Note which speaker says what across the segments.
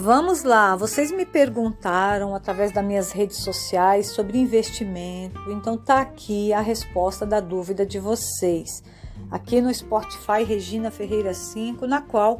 Speaker 1: Vamos lá, vocês me perguntaram através das minhas redes sociais sobre investimento, então tá aqui a resposta da dúvida de vocês. Aqui no Spotify Regina Ferreira 5, na qual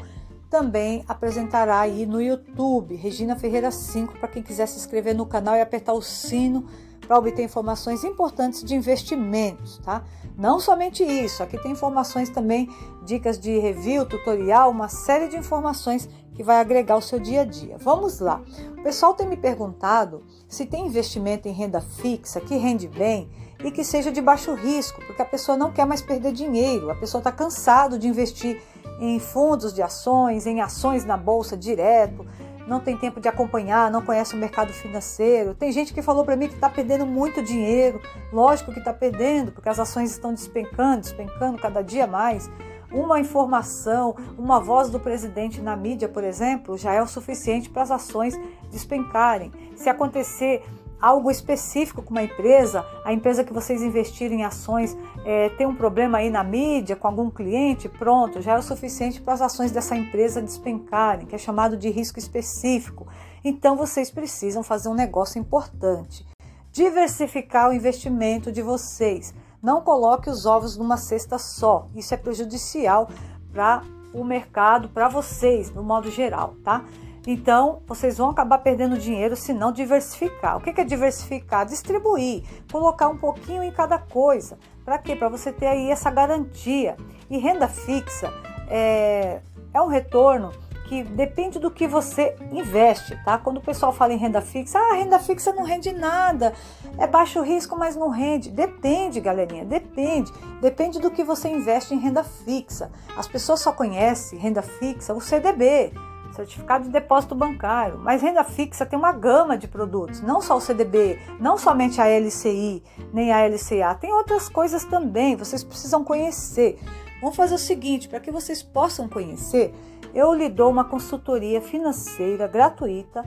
Speaker 1: também apresentará aí no YouTube Regina Ferreira 5 para quem quiser se inscrever no canal e apertar o sino para obter informações importantes de investimentos, tá? Não somente isso, aqui tem informações também, dicas de review, tutorial, uma série de informações que vai agregar o seu dia a dia. Vamos lá. O pessoal tem me perguntado se tem investimento em renda fixa que rende bem e que seja de baixo risco, porque a pessoa não quer mais perder dinheiro, a pessoa está cansado de investir em fundos de ações, em ações na bolsa direto, não tem tempo de acompanhar, não conhece o mercado financeiro. Tem gente que falou para mim que está perdendo muito dinheiro. Lógico que está perdendo, porque as ações estão despencando, despencando cada dia mais. Uma informação, uma voz do presidente na mídia, por exemplo, já é o suficiente para as ações despencarem. Se acontecer algo específico com uma empresa, a empresa que vocês investirem em ações é, tem um problema aí na mídia com algum cliente, pronto, já é o suficiente para as ações dessa empresa despencarem, que é chamado de risco específico. Então vocês precisam fazer um negócio importante. Diversificar o investimento de vocês. Não coloque os ovos numa cesta só. Isso é prejudicial para o mercado, para vocês, no modo geral, tá? Então, vocês vão acabar perdendo dinheiro se não diversificar. O que é diversificar? Distribuir, colocar um pouquinho em cada coisa. Para quê? Para você ter aí essa garantia. E renda fixa é, é um retorno que depende do que você investe, tá? Quando o pessoal fala em renda fixa, ah, renda fixa não rende nada, é baixo risco, mas não rende. Depende, galerinha, depende. Depende do que você investe em renda fixa. As pessoas só conhecem renda fixa, o CDB, certificado de depósito bancário. Mas renda fixa tem uma gama de produtos, não só o CDB, não somente a LCI, nem a LCA, tem outras coisas também, vocês precisam conhecer. Vamos fazer o seguinte, para que vocês possam conhecer, eu lhe dou uma consultoria financeira gratuita,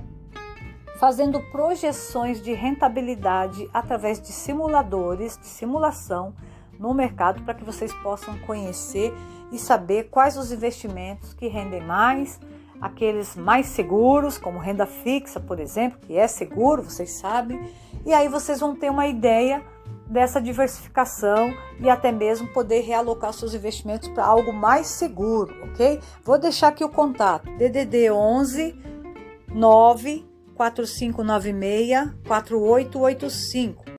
Speaker 1: fazendo projeções de rentabilidade através de simuladores, de simulação no mercado, para que vocês possam conhecer e saber quais os investimentos que rendem mais, aqueles mais seguros, como renda fixa, por exemplo, que é seguro, vocês sabem, e aí vocês vão ter uma ideia dessa diversificação e até mesmo poder realocar seus investimentos para algo mais seguro, ok? Vou deixar aqui o contato: DDD 11 9 4596 4885